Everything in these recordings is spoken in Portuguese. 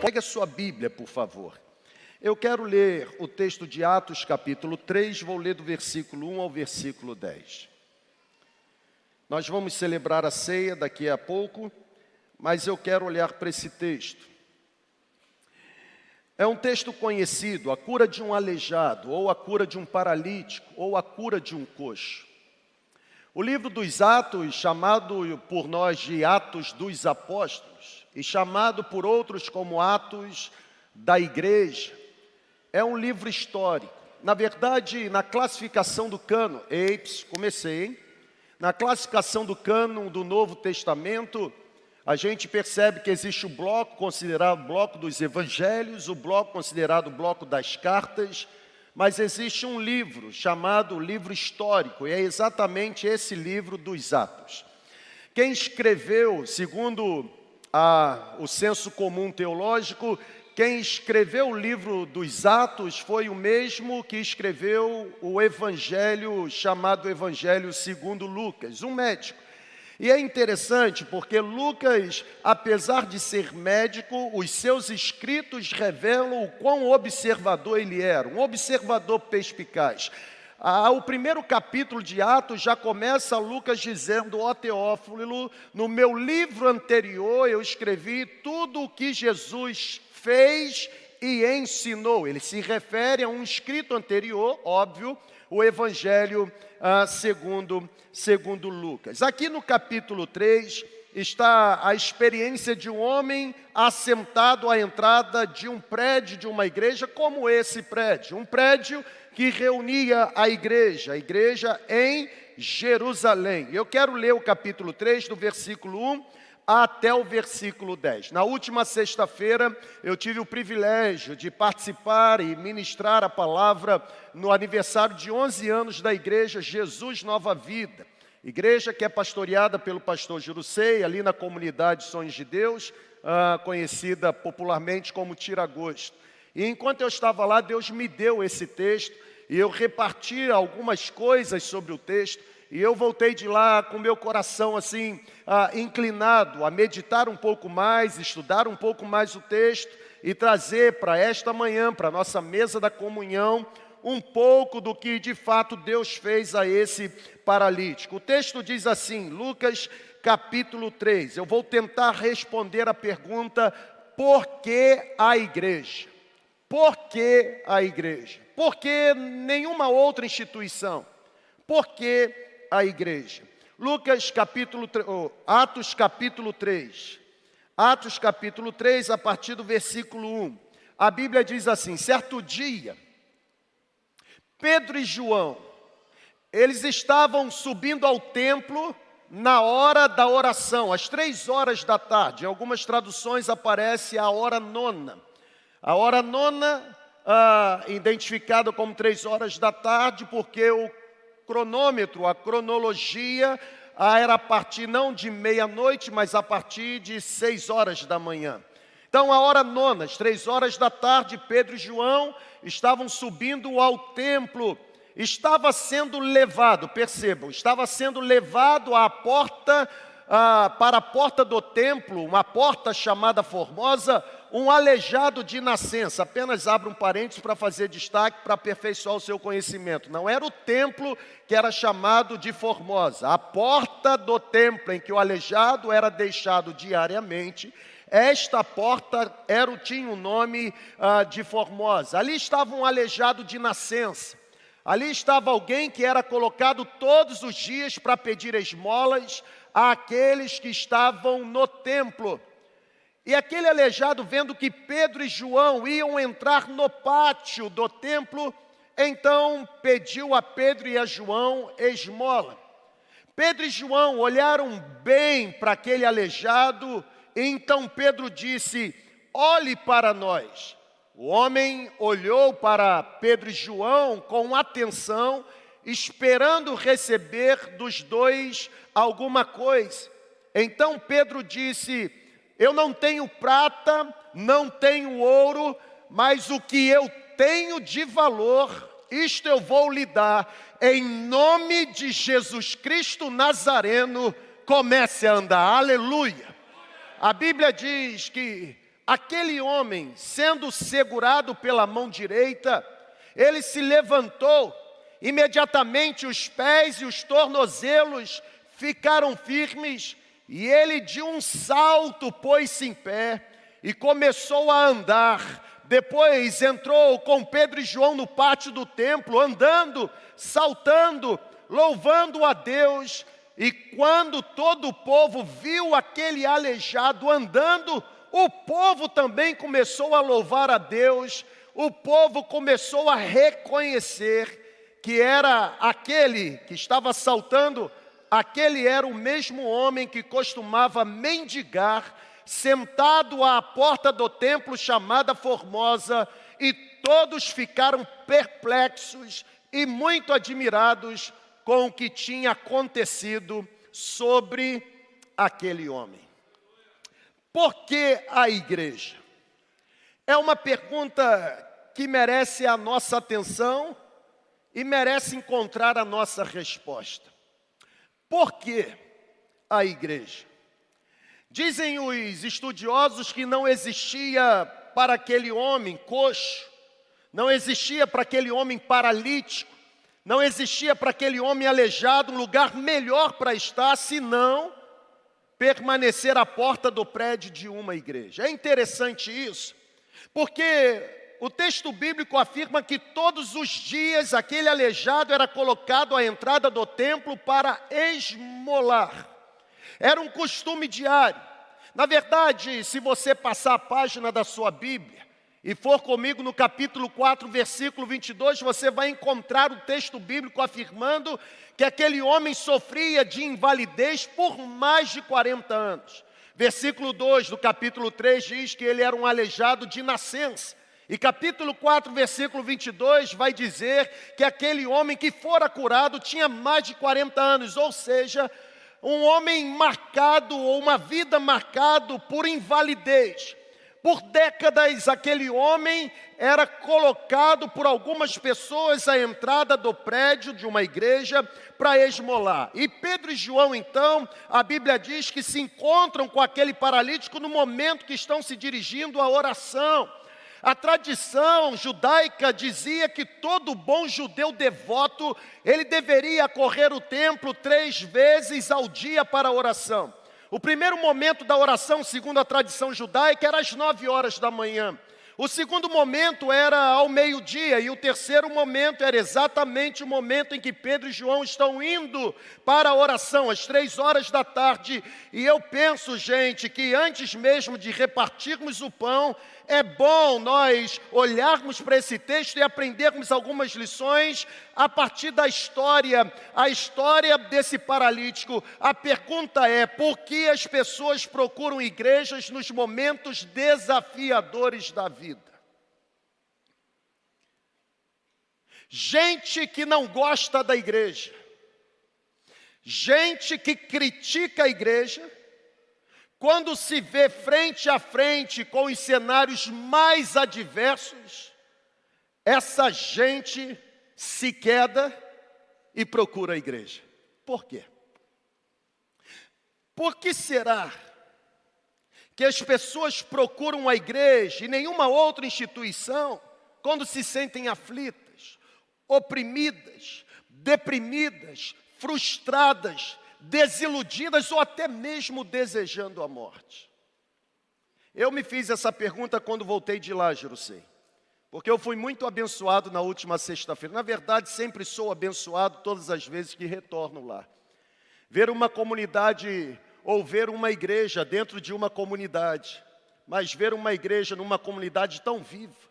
Pegue a sua Bíblia, por favor. Eu quero ler o texto de Atos, capítulo 3, vou ler do versículo 1 ao versículo 10. Nós vamos celebrar a ceia daqui a pouco, mas eu quero olhar para esse texto. É um texto conhecido, a cura de um aleijado, ou a cura de um paralítico, ou a cura de um coxo. O livro dos Atos, chamado por nós de Atos dos Apóstolos, e chamado por outros como Atos da Igreja. É um livro histórico. Na verdade, na classificação do cano, eips, comecei, hein? Na classificação do cano do Novo Testamento, a gente percebe que existe o bloco considerado bloco dos evangelhos, o bloco considerado bloco das cartas, mas existe um livro chamado livro histórico, e é exatamente esse livro dos Atos. Quem escreveu, segundo a, o senso comum teológico, quem escreveu o livro dos Atos foi o mesmo que escreveu o evangelho chamado Evangelho segundo Lucas, um médico. E é interessante porque Lucas, apesar de ser médico, os seus escritos revelam o quão observador ele era, um observador perspicaz. Ah, o primeiro capítulo de Atos já começa Lucas dizendo, ó Teófilo, no meu livro anterior eu escrevi tudo o que Jesus fez e ensinou. Ele se refere a um escrito anterior, óbvio, o Evangelho ah, segundo, segundo Lucas. Aqui no capítulo 3 está a experiência de um homem assentado à entrada de um prédio de uma igreja como esse prédio, um prédio que reunia a igreja, a igreja em Jerusalém. Eu quero ler o capítulo 3, do versículo 1 até o versículo 10. Na última sexta-feira, eu tive o privilégio de participar e ministrar a palavra no aniversário de 11 anos da igreja Jesus Nova Vida. Igreja que é pastoreada pelo pastor Jurusei, ali na comunidade Sonhos de Deus, ah, conhecida popularmente como Tiragosto. E enquanto eu estava lá, Deus me deu esse texto e eu reparti algumas coisas sobre o texto, e eu voltei de lá com meu coração assim, ah, inclinado a meditar um pouco mais, estudar um pouco mais o texto e trazer para esta manhã, para a nossa mesa da comunhão, um pouco do que de fato Deus fez a esse paralítico. O texto diz assim, Lucas capítulo 3. Eu vou tentar responder a pergunta: por que a igreja? Por que a igreja? Por que nenhuma outra instituição? Por que a igreja? Lucas capítulo 3, oh, Atos capítulo 3. Atos capítulo 3, a partir do versículo 1. A Bíblia diz assim: certo dia, Pedro e João, eles estavam subindo ao templo na hora da oração, às três horas da tarde. Em algumas traduções aparece a hora nona. A hora nona, ah, identificada como três horas da tarde, porque o cronômetro, a cronologia, ah, era a partir não de meia-noite, mas a partir de seis horas da manhã. Então, a hora nona, às três horas da tarde, Pedro e João estavam subindo ao templo. Estava sendo levado, percebam, estava sendo levado à porta, ah, para a porta do templo, uma porta chamada Formosa, um aleijado de nascença. Apenas abro um parênteses para fazer destaque, para aperfeiçoar o seu conhecimento. Não era o templo que era chamado de Formosa. A porta do templo em que o aleijado era deixado diariamente, esta porta era, tinha o nome ah, de Formosa. Ali estava um aleijado de nascença. Ali estava alguém que era colocado todos os dias para pedir esmolas àqueles que estavam no templo. E aquele aleijado, vendo que Pedro e João iam entrar no pátio do templo, então pediu a Pedro e a João esmola. Pedro e João olharam bem para aquele aleijado, então Pedro disse: Olhe para nós. O homem olhou para Pedro e João com atenção, esperando receber dos dois alguma coisa. Então Pedro disse: eu não tenho prata, não tenho ouro, mas o que eu tenho de valor, isto eu vou lhe dar. Em nome de Jesus Cristo Nazareno, comece a andar. Aleluia. A Bíblia diz que aquele homem, sendo segurado pela mão direita, ele se levantou, imediatamente os pés e os tornozelos ficaram firmes, e ele de um salto pôs-se em pé e começou a andar. Depois entrou com Pedro e João no pátio do templo, andando, saltando, louvando a Deus. E quando todo o povo viu aquele aleijado andando, o povo também começou a louvar a Deus, o povo começou a reconhecer que era aquele que estava saltando, aquele era o mesmo homem que costumava mendigar, sentado à porta do templo chamada Formosa, e todos ficaram perplexos e muito admirados com o que tinha acontecido sobre aquele homem. Por que a igreja? É uma pergunta que merece a nossa atenção e merece encontrar a nossa resposta. Por que a igreja? Dizem os estudiosos que não existia para aquele homem coxo, não existia para aquele homem paralítico, não existia para aquele homem aleijado um lugar melhor para estar, senão permanecer à porta do prédio de uma igreja. É interessante isso, porque o texto bíblico afirma que todos os dias aquele aleijado era colocado à entrada do templo para esmolar. Era um costume diário. Na verdade, se você passar a página da sua Bíblia e for comigo no capítulo 4, versículo 22, você vai encontrar o texto bíblico afirmando que aquele homem sofria de invalidez por mais de 40 anos. Versículo 2 do capítulo 3 diz que ele era um aleijado de nascença. E capítulo 4, versículo 22 vai dizer que aquele homem que fora curado tinha mais de 40 anos, ou seja, um homem marcado ou uma vida marcado por invalidez. Por décadas, aquele homem era colocado por algumas pessoas à entrada do prédio de uma igreja para esmolar. E Pedro e João, então, a Bíblia diz que se encontram com aquele paralítico no momento que estão se dirigindo à oração. A tradição judaica dizia que todo bom judeu devoto, ele deveria correr o templo três vezes ao dia para a oração. O primeiro momento da oração, segundo a tradição judaica, era às nove horas da manhã. O segundo momento era ao meio-dia, e o terceiro momento era exatamente o momento em que Pedro e João estão indo para a oração, às três horas da tarde. E eu penso, gente, que antes mesmo de repartirmos o pão, é bom nós olharmos para esse texto e aprendermos algumas lições a partir da história, a história desse paralítico. A pergunta é: por que as pessoas procuram igrejas nos momentos desafiadores da vida? Gente que não gosta da igreja, gente que critica a igreja, quando se vê frente a frente com os cenários mais adversos, essa gente se queda e procura a igreja. Por quê? Por que será que as pessoas procuram a igreja e nenhuma outra instituição quando se sentem aflitas, oprimidas, deprimidas, frustradas, desiludidas ou até mesmo desejando a morte? Eu me fiz essa pergunta quando voltei de lá, Jerusalém, porque eu fui muito abençoado na última sexta-feira. Na verdade, sempre sou abençoado todas as vezes que retorno lá. Ver uma comunidade ou ver uma igreja dentro de uma comunidade, mas ver uma igreja numa comunidade tão viva,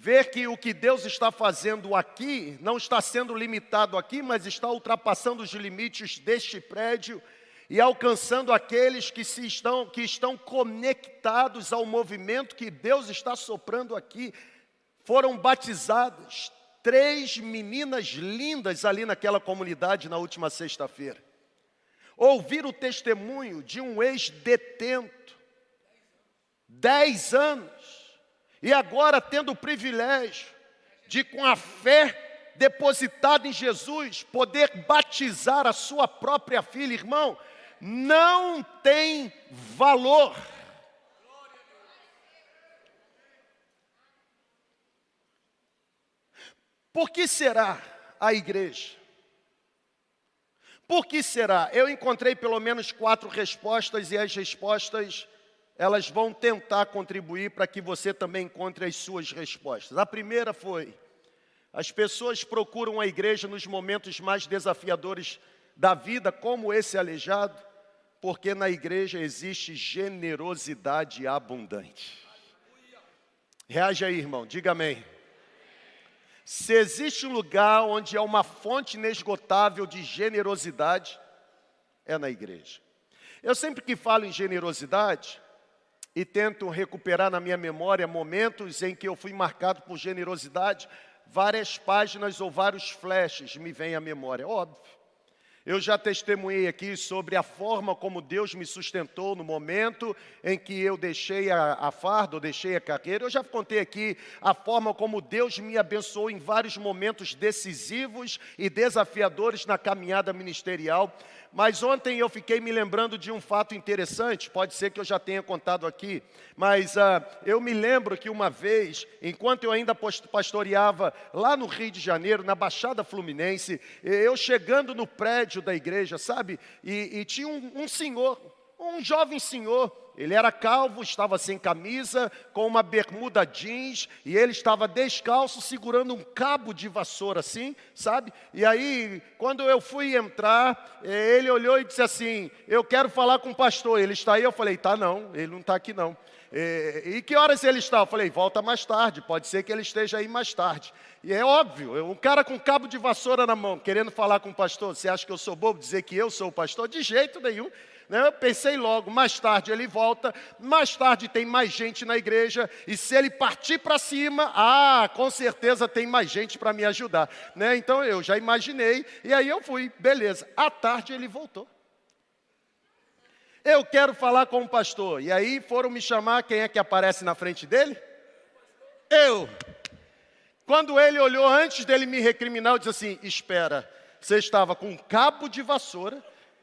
ver que o que Deus está fazendo aqui não está sendo limitado aqui, mas está ultrapassando os limites deste prédio e alcançando aqueles que, se estão, que estão conectados ao movimento que Deus está soprando aqui. Foram batizadas três meninas lindas ali naquela comunidade na última sexta-feira. Ouvir o testemunho de um ex-detento, dez anos, e agora, tendo o privilégio de, com a fé depositada em Jesus, poder batizar a sua própria filha, irmão, não tem valor. Por que será a igreja? Por que será? Eu encontrei pelo menos quatro respostas e as respostas elas vão tentar contribuir para que você também encontre as suas respostas. A primeira foi: as pessoas procuram a igreja nos momentos mais desafiadores da vida, como esse aleijado, porque na igreja existe generosidade abundante. Reage aí, irmão, diga amém. Se existe um lugar onde é uma fonte inesgotável de generosidade, é na igreja. Eu sempre que falo em generosidade e tento recuperar na minha memória momentos em que eu fui marcado por generosidade, várias páginas ou vários flashes me vêm à memória, óbvio. Eu já testemunhei aqui sobre a forma como Deus me sustentou no momento em que eu deixei a, a farda, ou deixei a carreira. Eu já contei aqui a forma como Deus me abençoou em vários momentos decisivos e desafiadores na caminhada ministerial. Mas ontem eu fiquei me lembrando de um fato interessante, pode ser que eu já tenha contado aqui, mas uh, eu me lembro que uma vez, enquanto eu ainda pastoreava lá no Rio de Janeiro, na Baixada Fluminense, eu chegando no prédio da igreja, sabe, e, e tinha um, um senhor, um jovem senhor, ele era calvo, estava sem camisa, com uma bermuda jeans, e ele estava descalço, segurando um cabo de vassoura assim, sabe? E aí, quando eu fui entrar, eh, ele olhou e disse assim: Eu quero falar com o pastor. Ele está aí? Eu falei: Tá não, ele não está aqui não. E, e que horas ele está? Eu falei: Volta mais tarde, pode ser que ele esteja aí mais tarde. E é óbvio, um cara com cabo de vassoura na mão, querendo falar com o pastor, você acha que eu sou bobo dizer que eu sou o pastor? De jeito nenhum. Né? Eu pensei logo, mais tarde ele volta, mais tarde tem mais gente na igreja, e se ele partir para cima, ah, com certeza tem mais gente para me ajudar. Né? Então eu já imaginei, e aí eu fui, beleza. À tarde ele voltou. Eu quero falar com o pastor. E aí foram me chamar, quem é que aparece na frente dele? Eu. Quando ele olhou antes dele me recriminar, eu disse assim: Espera, você estava com um cabo de vassoura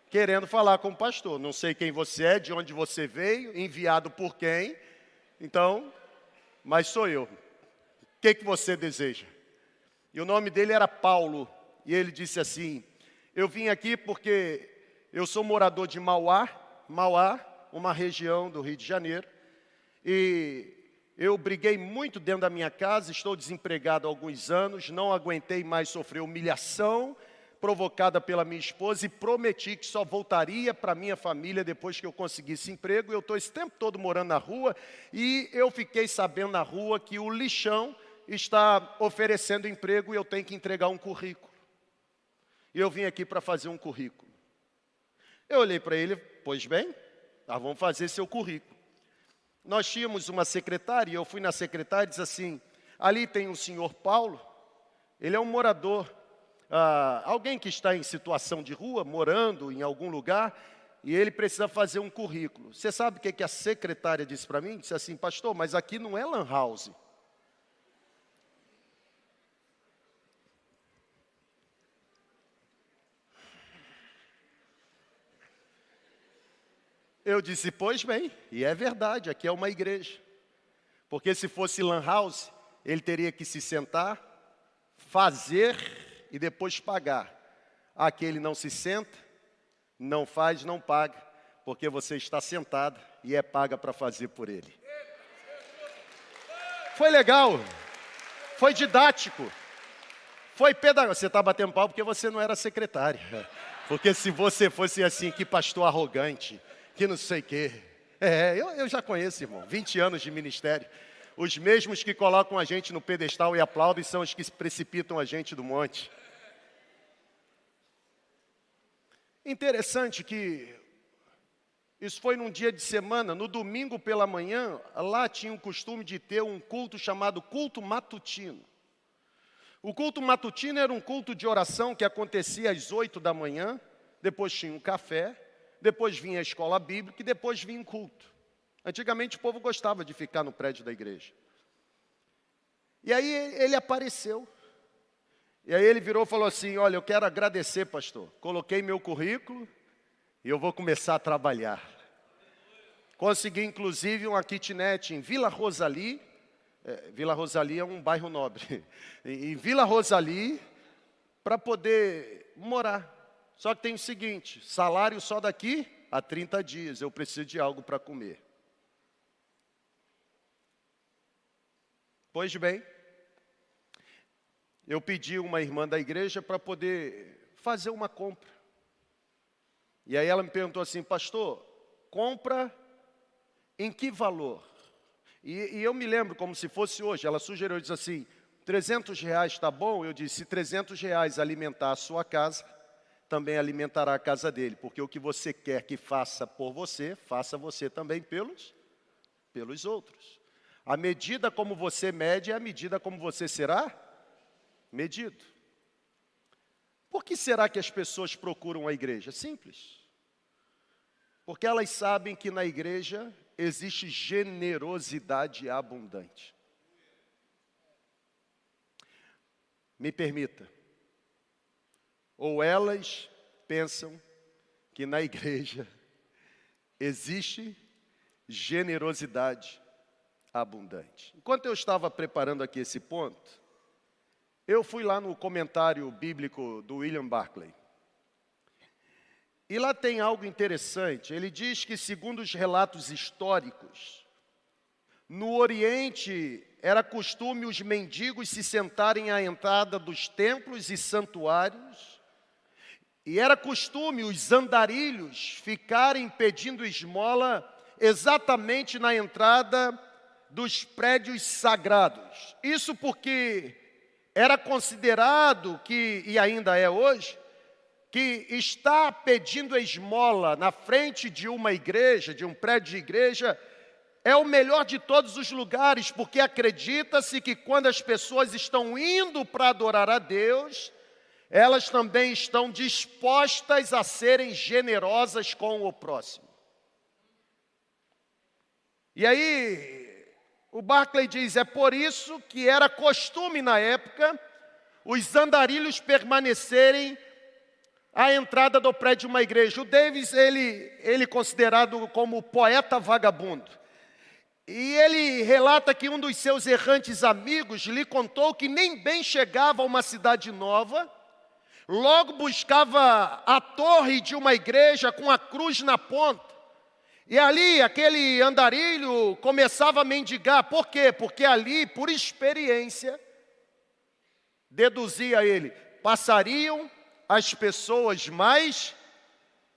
querendo falar com o pastor. Não sei quem você é, de onde você veio, enviado por quem. Então, mas sou eu. O que, que você deseja? E o nome dele era Paulo. E ele disse assim: Eu vim aqui porque eu sou morador de Mauá, Mauá, uma região do Rio de Janeiro. E eu briguei muito dentro da minha casa, estou desempregado há alguns anos, não aguentei mais sofrer humilhação provocada pela minha esposa e prometi que só voltaria para minha família depois que eu conseguisse emprego. Eu estou esse tempo todo morando na rua e eu fiquei sabendo na rua que o lixão está oferecendo emprego e eu tenho que entregar um currículo. E eu vim aqui para fazer um currículo. Eu olhei para ele, pois bem, nós vamos fazer seu currículo. Nós tínhamos uma secretária, e eu fui na secretária e disse assim: ali tem o senhor Paulo, ele é um morador ah, alguém que está em situação de rua, morando em algum lugar, e ele precisa fazer um currículo. Você sabe o que, que a secretária disse para mim? Disse assim, pastor, mas aqui não é lan house. Eu disse, pois bem, e é verdade, aqui é uma igreja. Porque se fosse lan house, ele teria que se sentar, fazer e depois pagar. Aquele não se senta, não faz, não paga, porque você está sentado e é paga para fazer por ele. Foi legal, foi didático, foi pedagógico. Você está batendo pau porque você não era secretária. Porque se você fosse assim, que pastor arrogante, que não sei o quê. É, eu, eu já conheço, irmão, 20 anos de ministério. Os mesmos que colocam a gente no pedestal e aplaudem são os que precipitam a gente do monte. Interessante que isso foi num dia de semana, no domingo pela manhã, lá tinha o costume de ter um culto chamado culto matutino. O culto matutino era um culto de oração que acontecia às oito da manhã, depois tinha um café, depois vinha a escola bíblica e depois vinha um culto. Antigamente o povo gostava de ficar no prédio da igreja. E aí ele apareceu. E aí ele virou e falou assim: Olha, eu quero agradecer, pastor. Coloquei meu currículo e eu vou começar a trabalhar. Consegui, inclusive, uma kitnet em Vila Rosali, É, Vila Rosali é um bairro nobre. Em Vila Rosali, para poder morar. Só que tem o seguinte: salário só daqui a 30 dias, eu preciso de algo para comer. Pois bem, eu pedi uma irmã da igreja para poder fazer uma compra. E aí ela me perguntou assim, pastor, compra em que valor? E, e eu me lembro como se fosse hoje, ela sugeriu, disse assim, 300 reais está bom? Eu disse, se 300 reais alimentar a sua casa, também alimentará a casa dele, porque o que você quer que faça por você, faça você também pelos, pelos outros. A medida como você mede é a medida como você será medido. Por que será que as pessoas procuram a igreja? Simples. Porque elas sabem que na igreja existe generosidade abundante. Me permita, ou elas pensam que na igreja existe generosidade abundante. Enquanto eu estava preparando aqui esse ponto, eu fui lá no comentário bíblico do William Barclay. E lá tem algo interessante. Ele diz que, segundo os relatos históricos, no Oriente era costume os mendigos se sentarem à entrada dos templos e santuários, e era costume os andarilhos ficarem pedindo esmola exatamente na entrada dos prédios sagrados. Isso porque era considerado que, e ainda é hoje, que está pedindo esmola na frente de uma igreja, de um prédio de igreja, é o melhor de todos os lugares, porque acredita-se que quando as pessoas estão indo para adorar a Deus, elas também estão dispostas a serem generosas com o próximo. E aí, o Barclay diz: é por isso que era costume na época os andarilhos permanecerem a entrada do prédio de uma igreja. O Davis, ele, ele considerado como poeta vagabundo. E ele relata que um dos seus errantes amigos lhe contou que nem bem chegava a uma cidade nova, logo buscava a torre de uma igreja com a cruz na ponta. E ali, aquele andarilho começava a mendigar. Por quê? Porque ali, por experiência, deduzia ele, passariam as pessoas mais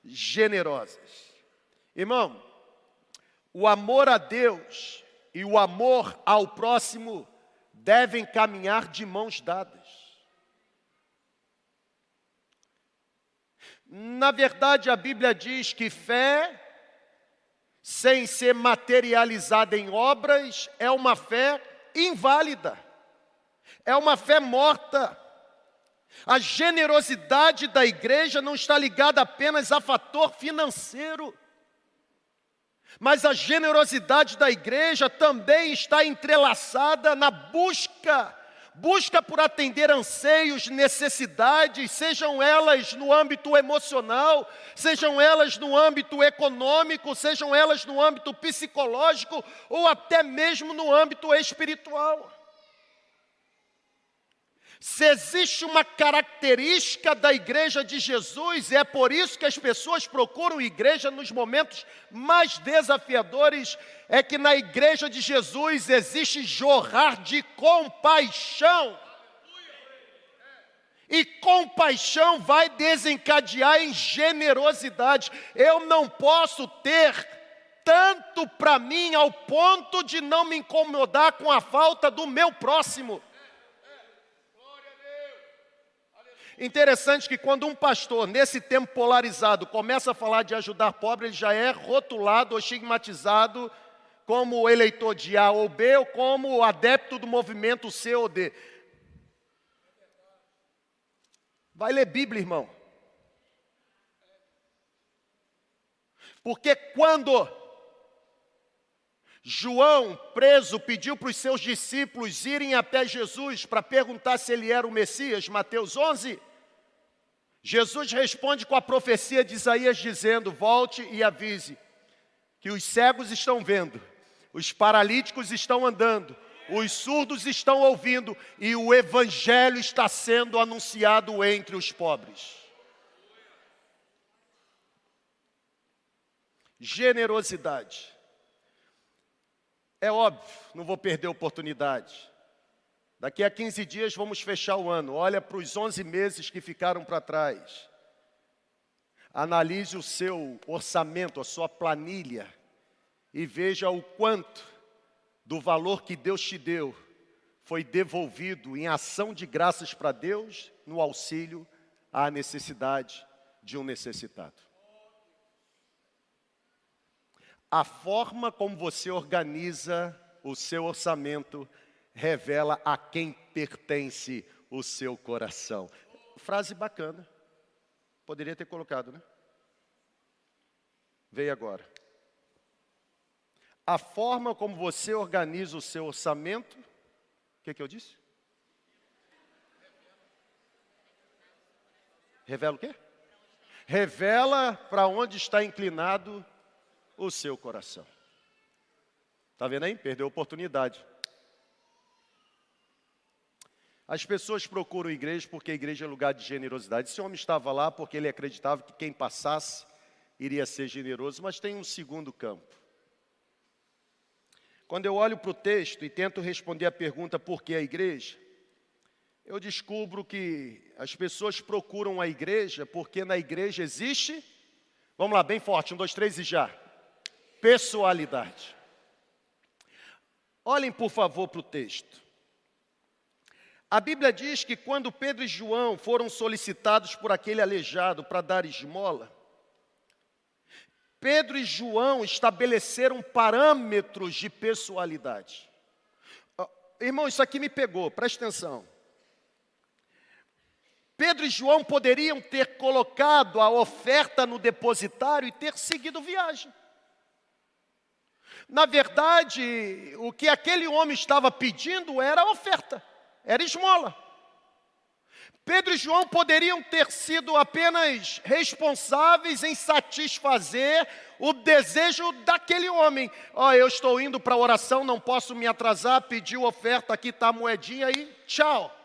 generosas. Irmão, o amor a Deus e o amor ao próximo devem caminhar de mãos dadas. Na verdade, a Bíblia diz que fé, sem ser materializada em obras, é uma fé inválida, é uma fé morta. A generosidade da igreja não está ligada apenas a fator financeiro, mas a generosidade da igreja também está entrelaçada na busca, busca por atender anseios, necessidades, sejam elas no âmbito emocional, sejam elas no âmbito econômico, sejam elas no âmbito psicológico ou até mesmo no âmbito espiritual. Se existe uma característica da igreja de Jesus, é por isso que as pessoas procuram igreja nos momentos mais desafiadores, é que na igreja de Jesus existe jorrar de compaixão. E compaixão vai desencadear em generosidade. Eu não posso ter tanto para mim ao ponto de não me incomodar com a falta do meu próximo. Interessante que quando um pastor, nesse tempo polarizado, começa a falar de ajudar pobre, ele já é rotulado ou estigmatizado como eleitor de A ou B ou como adepto do movimento C ou D. Vai ler Bíblia, irmão. Porque quando João, preso, pediu para os seus discípulos irem até Jesus para perguntar se ele era o Messias, Mateus 11, Jesus responde com a profecia de Isaías dizendo: Volte e avise que os cegos estão vendo, os paralíticos estão andando, os surdos estão ouvindo e o evangelho está sendo anunciado entre os pobres. Generosidade. É óbvio, não vou perder a oportunidade. Daqui a 15 dias vamos fechar o ano. Olha para os 11 meses que ficaram para trás. Analise o seu orçamento, a sua planilha e veja o quanto do valor que Deus te deu foi devolvido em ação de graças para Deus no auxílio à necessidade de um necessitado. A forma como você organiza o seu orçamento revela a quem pertence o seu coração. Frase bacana. Poderia ter colocado, né? Veio agora. A forma como você organiza o seu orçamento, o que, que eu disse? Revela o quê? Revela para onde está inclinado o seu coração. Está vendo aí? Perdeu a oportunidade. As pessoas procuram a igreja porque a igreja é lugar de generosidade. Esse homem estava lá porque ele acreditava que quem passasse iria ser generoso, mas tem um segundo campo. Quando eu olho para o texto e tento responder a pergunta por que a igreja, eu descubro que as pessoas procuram a igreja porque na igreja existe, vamos lá, bem forte, um, dois, três e já, pessoalidade. Olhem por favor para o texto. A Bíblia diz que quando Pedro e João foram solicitados por aquele aleijado para dar esmola, Pedro e João estabeleceram parâmetros de pessoalidade. Irmão, isso aqui me pegou, presta atenção. Pedro e João poderiam ter colocado a oferta no depositário e ter seguido viagem. Na verdade, o que aquele homem estava pedindo era a oferta era esmola. Pedro e João poderiam ter sido apenas responsáveis em satisfazer o desejo daquele homem. Ó, oh, eu estou indo para a oração, não posso me atrasar, pediu oferta, aqui está a moedinha e tchau.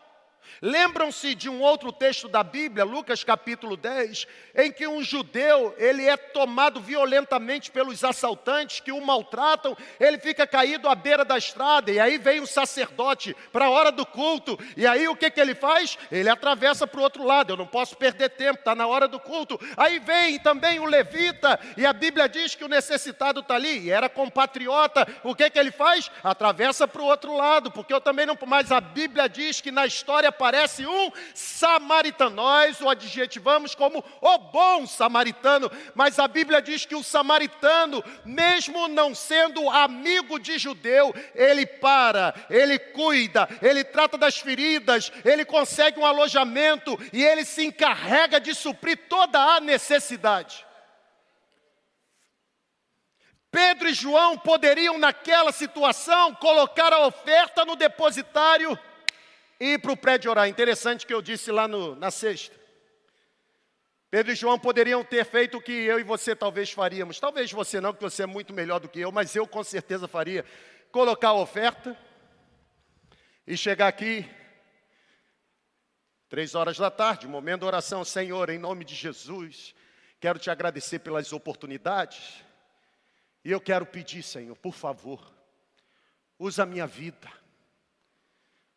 Lembram-se de um outro texto da Bíblia, Lucas capítulo 10, em que um judeu, ele é tomado violentamente pelos assaltantes que o maltratam, ele fica caído à beira da estrada, e aí vem o sacerdote para a hora do culto, e aí o que, que ele faz? Ele atravessa para o outro lado, eu não posso perder tempo, está na hora do culto. Aí vem também o levita, e a Bíblia diz que o necessitado está ali, e era compatriota, o que, que ele faz? Atravessa para o outro lado, porque eu também não, mas a Bíblia diz que na história aparece um samaritano. Nós o adjetivamos como o bom samaritano, mas a Bíblia diz que o samaritano, mesmo não sendo amigo de judeu, ele para, ele cuida, ele trata das feridas, ele consegue um alojamento e ele se encarrega de suprir toda a necessidade. Pedro e João poderiam, naquela situação, colocar a oferta no depositário ir para o prédio orar. Interessante que eu disse lá no, na sexta. Pedro e João poderiam ter feito o que eu e você talvez faríamos. Talvez você não, porque você é muito melhor do que eu, mas eu com certeza faria. Colocar a oferta e chegar aqui, três horas da tarde, momento de oração. Senhor, em nome de Jesus, quero te agradecer pelas oportunidades. E eu quero pedir, Senhor, por favor, usa a minha vida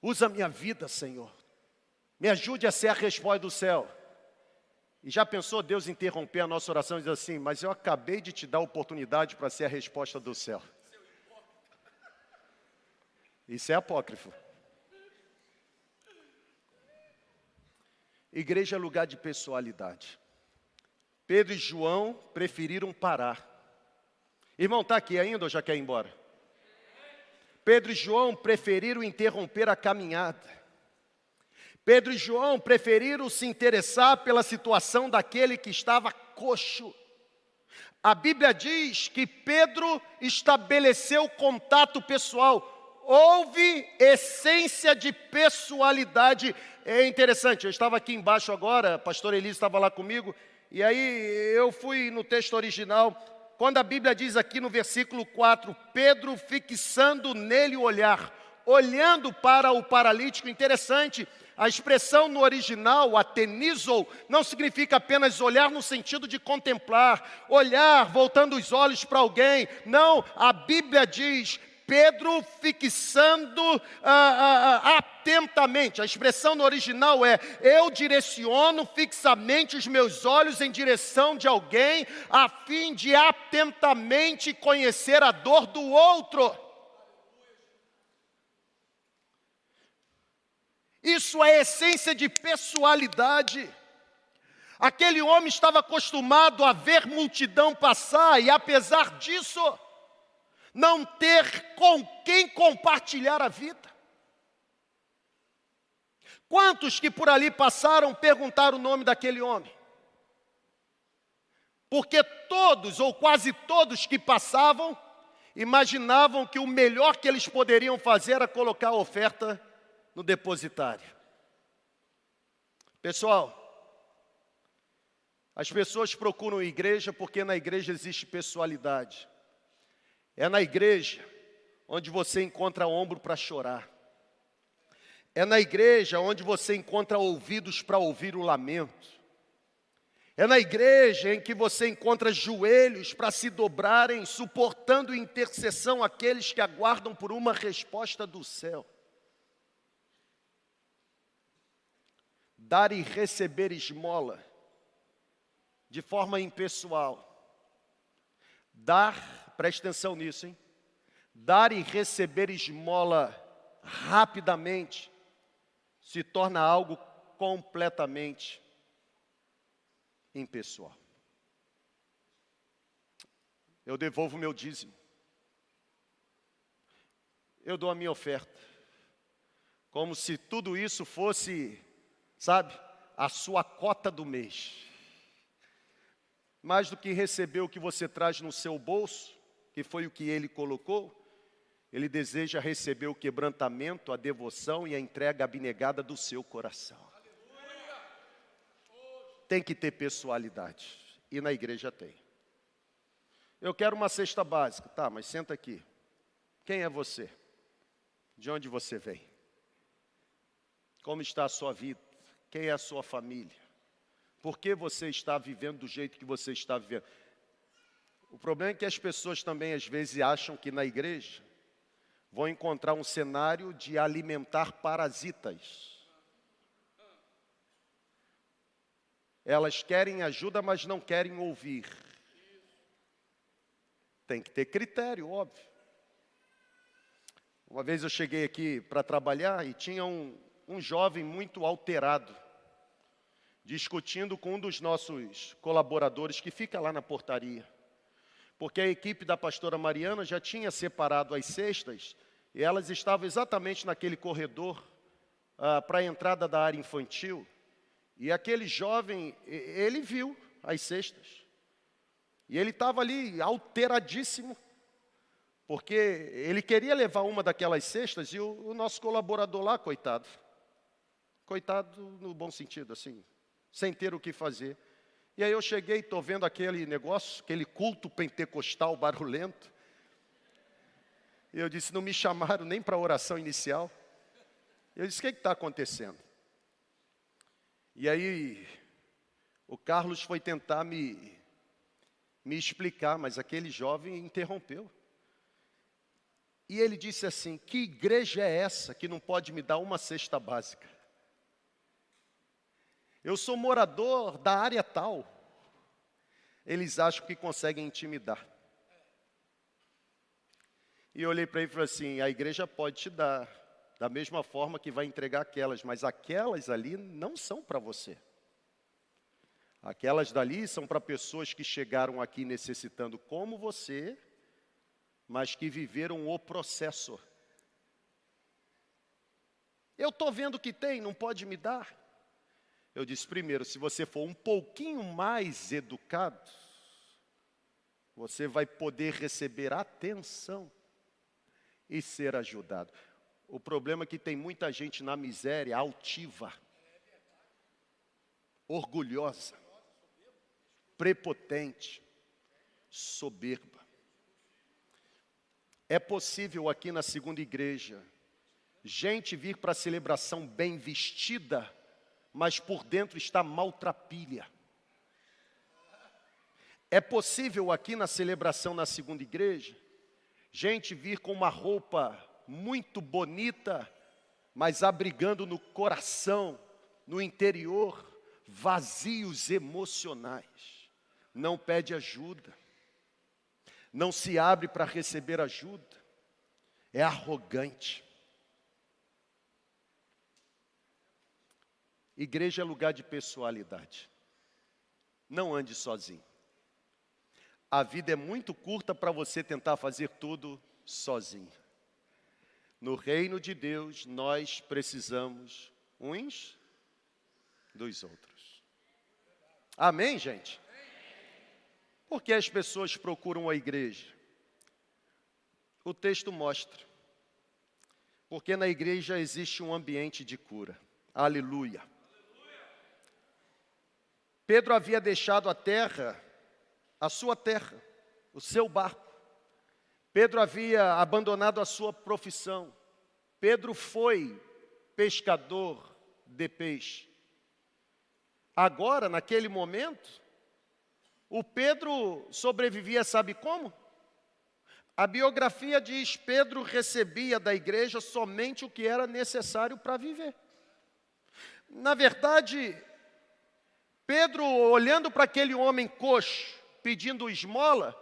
Usa a minha vida, Senhor. Me ajude a ser a resposta do céu. E já pensou Deus interromper a nossa oração e dizer assim: Mas eu acabei de te dar a oportunidade para ser a resposta do céu. Isso é apócrifo. Igreja é lugar de pessoalidade. Pedro e João preferiram parar. Irmão, está aqui ainda ou já quer ir embora? Pedro e João preferiram interromper a caminhada. Pedro e João preferiram se interessar pela situação daquele que estava coxo. A Bíblia diz que Pedro estabeleceu contato pessoal. Houve essência de pessoalidade. É interessante, eu estava aqui embaixo agora, a pastor Elise estava lá comigo, e aí eu fui no texto original quando a Bíblia diz aqui no versículo 4, Pedro fixando nele o olhar, olhando para o paralítico. Interessante, a expressão no original, atenizo, não significa apenas olhar no sentido de contemplar, olhar voltando os olhos para alguém. Não, a Bíblia diz Pedro fixando ah, ah, ah, atentamente. A expressão no original é: eu direciono fixamente os meus olhos em direção de alguém, a fim de atentamente conhecer a dor do outro. Isso é essência de pessoalidade. Aquele homem estava acostumado a ver multidão passar, e apesar disso, não ter com quem compartilhar a vida. Quantos que por ali passaram perguntaram o nome daquele homem? Porque todos, ou quase todos que passavam, imaginavam que o melhor que eles poderiam fazer era colocar a oferta no depositário. Pessoal, as pessoas procuram igreja porque na igreja existe pessoalidade. É na igreja onde você encontra ombro para chorar. É na igreja onde você encontra ouvidos para ouvir o lamento. É na igreja em que você encontra joelhos para se dobrarem, suportando intercessão aqueles que aguardam por uma resposta do céu. Dar e receber esmola de forma impessoal. Dar preste atenção nisso, hein? Dar e receber esmola rapidamente se torna algo completamente impessoal. Eu devolvo meu dízimo. Eu dou a minha oferta. Como se tudo isso fosse, sabe, a sua cota do mês. Mais do que receber o que você traz no seu bolso, que foi o que ele colocou, ele deseja receber o quebrantamento, a devoção e a entrega abnegada do seu coração. Tem que ter pessoalidade, e na igreja tem. Eu quero uma cesta básica, tá, mas senta aqui. Quem é você? De onde você vem? Como está a sua vida? Quem é a sua família? Por que você está vivendo do jeito que você está vivendo? O problema é que as pessoas também às vezes acham que na igreja vão encontrar um cenário de alimentar parasitas. Elas querem ajuda, mas não querem ouvir. Tem que ter critério, óbvio. Uma vez eu cheguei aqui para trabalhar e tinha um, um jovem muito alterado, discutindo com um dos nossos colaboradores que fica lá na portaria porque a equipe da pastora Mariana já tinha separado as cestas e elas estavam exatamente naquele corredor ah, para a entrada da área infantil. E aquele jovem, ele viu as cestas. E ele estava ali alteradíssimo, porque ele queria levar uma daquelas cestas e o, o nosso colaborador lá, coitado, coitado no bom sentido, assim, sem ter o que fazer. E aí eu cheguei, estou vendo aquele negócio, aquele culto pentecostal barulhento. E eu disse, não me chamaram nem para a oração inicial. Eu disse, o que está acontecendo? E aí, o Carlos foi tentar me, me explicar, mas aquele jovem interrompeu. E ele disse assim: Que igreja é essa que não pode me dar uma cesta básica? Eu sou morador da área tal. Eles acham que conseguem intimidar. E eu olhei para ele e falei assim: a igreja pode te dar, da mesma forma que vai entregar aquelas, mas aquelas ali não são para você. Aquelas dali são para pessoas que chegaram aqui necessitando como você, mas que viveram o processo. Eu estou vendo que tem, não pode me dar. Eu disse, primeiro, se você for um pouquinho mais educado, você vai poder receber atenção e ser ajudado. O problema é que tem muita gente na miséria altiva, orgulhosa, prepotente, soberba. É possível aqui na segunda igreja gente vir para a celebração bem vestida, mas por dentro está maltrapilha. É possível aqui na celebração na segunda igreja, gente vir com uma roupa muito bonita, mas abrigando no coração, no interior, vazios emocionais. Não pede ajuda, não se abre para receber ajuda, é arrogante. Igreja é lugar de pessoalidade. Não ande sozinho. A vida é muito curta para você tentar fazer tudo sozinho. No reino de Deus, nós precisamos uns dos outros. Amém, gente? Por que as pessoas procuram a igreja? O texto mostra. Porque na igreja existe um ambiente de cura. Aleluia. Pedro havia deixado a terra, a sua terra, o seu barco. Pedro havia abandonado a sua profissão. Pedro foi pescador de peixe. Agora, naquele momento, o Pedro sobrevivia, sabe como? A biografia diz: Pedro recebia da igreja somente o que era necessário para viver. Na verdade, Pedro, olhando para aquele homem coxo, pedindo esmola,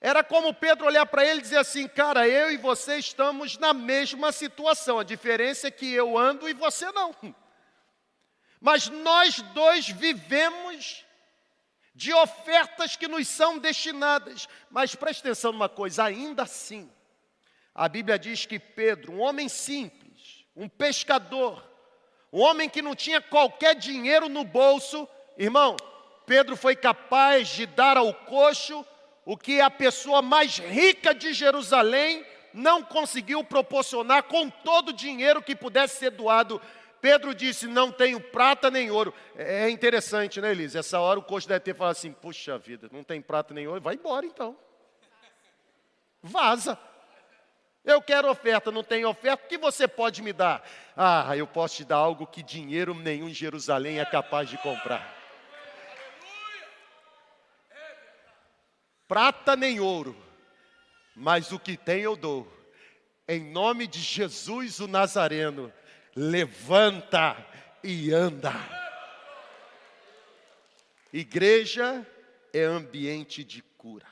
era como Pedro olhar para ele e dizer assim: Cara, eu e você estamos na mesma situação, a diferença é que eu ando e você não. Mas nós dois vivemos de ofertas que nos são destinadas. Mas preste atenção numa coisa, ainda assim, a Bíblia diz que Pedro, um homem simples, um pescador, um homem que não tinha qualquer dinheiro no bolso, irmão, Pedro foi capaz de dar ao coxo o que a pessoa mais rica de Jerusalém não conseguiu proporcionar com todo o dinheiro que pudesse ser doado. Pedro disse: Não tenho prata nem ouro. É, é interessante, né, Elise? Essa hora o coxo deve ter falado assim: Puxa vida, não tem prata nem ouro, vai embora então. Vaza. Eu quero oferta, não tem oferta, o que você pode me dar? Ah, eu posso te dar algo que dinheiro nenhum em Jerusalém é capaz de comprar. prata nem ouro, mas o que tem eu dou. Em nome de Jesus o Nazareno, levanta e anda. Igreja é ambiente de cura.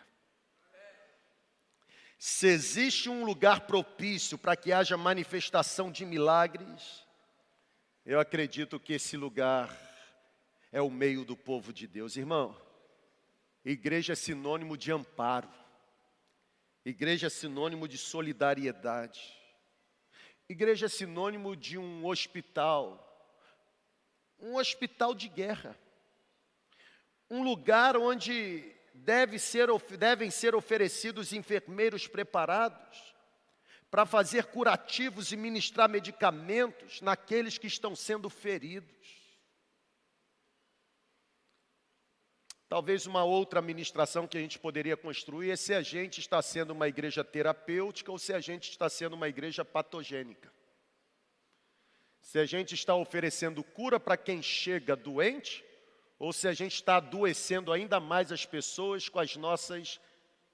Se existe um lugar propício para que haja manifestação de milagres, eu acredito que esse lugar é o meio do povo de Deus. Irmão, Igreja é sinônimo de amparo. Igreja é sinônimo de solidariedade. Igreja é sinônimo de um hospital. Um hospital de guerra. Um lugar onde deve ser, devem ser oferecidos enfermeiros preparados para fazer curativos e ministrar medicamentos naqueles que estão sendo feridos. Talvez uma outra administração que a gente poderia construir é se a gente está sendo uma igreja terapêutica ou se a gente está sendo uma igreja patogênica. Se a gente está oferecendo cura para quem chega doente, ou se a gente está adoecendo ainda mais as pessoas com as nossas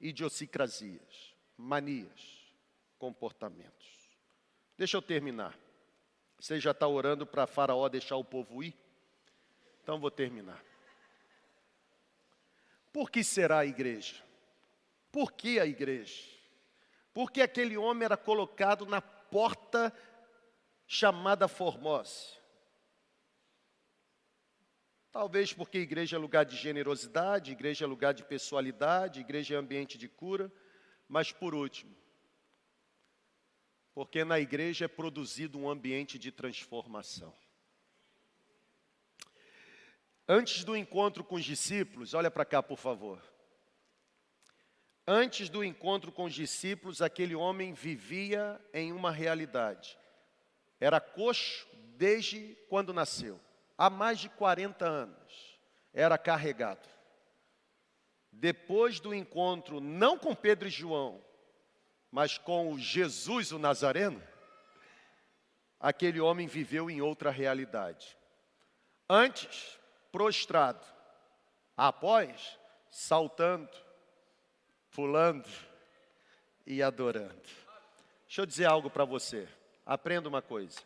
idiosincrasias, manias, comportamentos. Deixa eu terminar. Você já está orando para Faraó deixar o povo ir? Então vou terminar. Por que será a igreja? Por que a igreja? Porque aquele homem era colocado na porta chamada Formosa. Talvez porque igreja é lugar de generosidade, igreja é lugar de pessoalidade, igreja é ambiente de cura, mas por último, porque na igreja é produzido um ambiente de transformação. Antes do encontro com os discípulos, olha para cá, por favor. Antes do encontro com os discípulos, aquele homem vivia em uma realidade. Era coxo desde quando nasceu. Há mais de 40 anos. Era carregado. Depois do encontro, não com Pedro e João, mas com o Jesus o Nazareno, aquele homem viveu em outra realidade. Antes, prostrado, após, saltando, pulando e adorando. Deixa eu dizer algo para você. Aprenda uma coisa.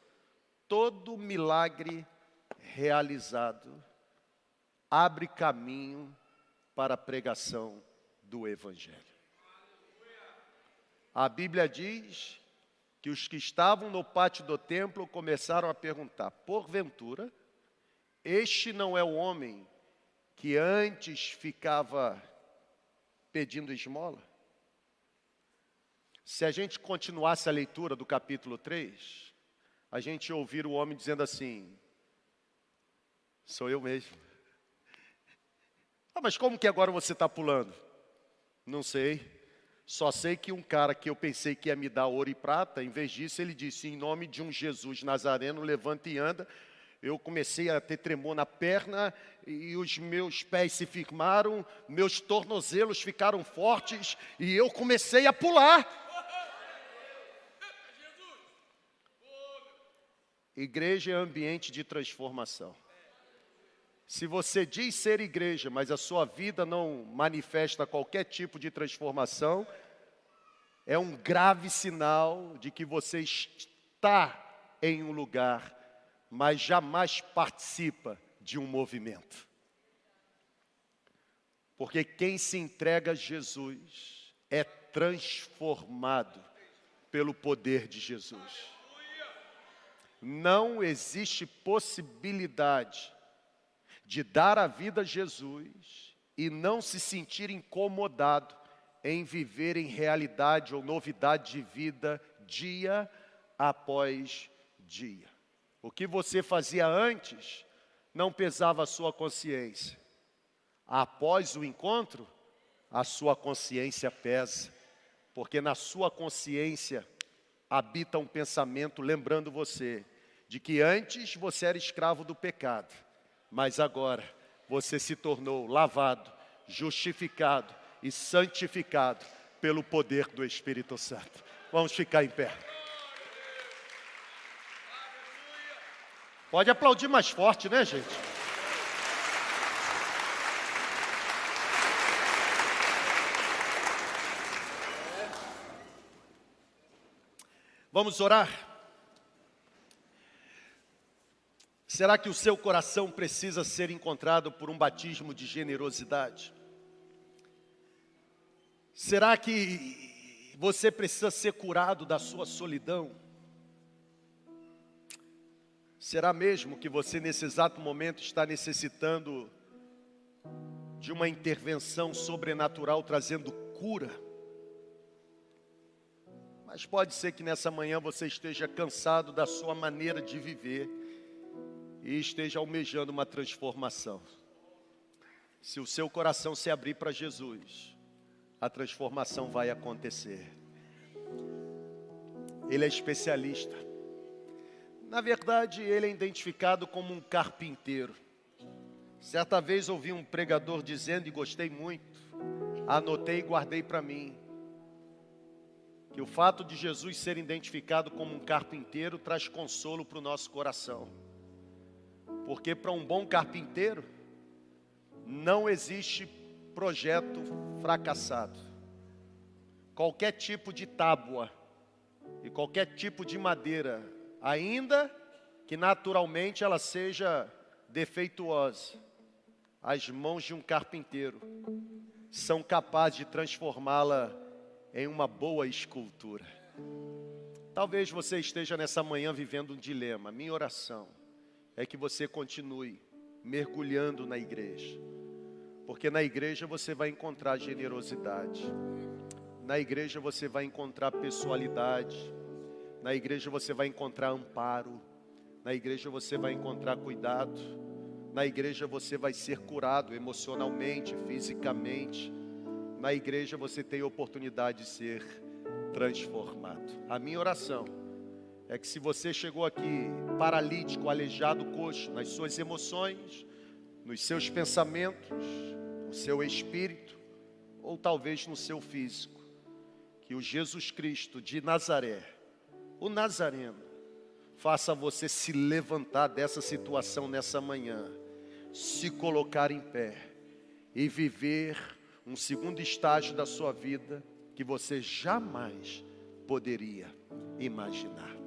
Todo milagre realizado abre caminho para a pregação do Evangelho. A Bíblia diz que os que estavam no pátio do templo começaram a perguntar: porventura, este não é o homem que antes ficava pedindo esmola? Se a gente continuasse a leitura do capítulo 3, a gente ouvir o homem dizendo assim: Sou eu mesmo. Ah, mas como que agora você está pulando? Não sei. Só sei que um cara que eu pensei que ia me dar ouro e prata, em vez disso, ele disse: Em nome de um Jesus Nazareno, levanta e anda. Eu comecei a ter tremor na perna e os meus pés se firmaram, meus tornozelos ficaram fortes e eu comecei a pular. Igreja é ambiente de transformação. Se você diz ser igreja, mas a sua vida não manifesta qualquer tipo de transformação, é um grave sinal de que você está em um lugar, mas jamais participa de um movimento. Porque quem se entrega a Jesus é transformado pelo poder de Jesus. Não existe possibilidade de dar a vida a Jesus e não se sentir incomodado em viver em realidade ou novidade de vida dia após dia. O que você fazia antes não pesava a sua consciência. Após o encontro, a sua consciência pesa, porque na sua consciência habita um pensamento lembrando você de que antes você era escravo do pecado mas agora você se tornou lavado, justificado e santificado pelo poder do Espírito Santo. Vamos ficar em pé. Pode aplaudir mais forte, né, gente? Vamos orar? Será que o seu coração precisa ser encontrado por um batismo de generosidade? Será que você precisa ser curado da sua solidão? Será mesmo que você nesse exato momento está necessitando de uma intervenção sobrenatural trazendo cura? Mas pode ser que nessa manhã você esteja cansado da sua maneira de viver e esteja almejando uma transformação. Se o seu coração se abrir para Jesus, a transformação vai acontecer. Ele é especialista. Na verdade, ele é identificado como um carpinteiro. Certa vez ouvi um pregador dizendo, e gostei muito, anotei e guardei para mim, que o fato de Jesus ser identificado como um carpinteiro traz consolo para o nosso coração. Porque para um bom carpinteiro, não existe projeto fracassado. Qualquer tipo de tábua e qualquer tipo de madeira, ainda que naturalmente ela seja defeituosa, as mãos de um carpinteiro são capazes de transformá-la em uma boa escultura. Talvez você esteja nessa manhã vivendo um dilema. Minha oração é que você continue mergulhando na igreja. Porque na igreja você vai encontrar generosidade. Na igreja você vai encontrar pessoalidade. Na igreja você vai encontrar amparo. Na igreja você vai encontrar cuidado. Na igreja você vai ser curado emocionalmente, fisicamente. Na igreja você tem oportunidade de ser transformado. A minha oração é que se você chegou aqui paralítico, aleijado, coxo, nas suas emoções, nos seus pensamentos, no seu espírito, ou talvez no seu físico, que o Jesus Cristo de Nazaré, o Nazareno, faça você se levantar dessa situação nessa manhã, se colocar em pé e viver um segundo estágio da sua vida que você jamais poderia imaginar.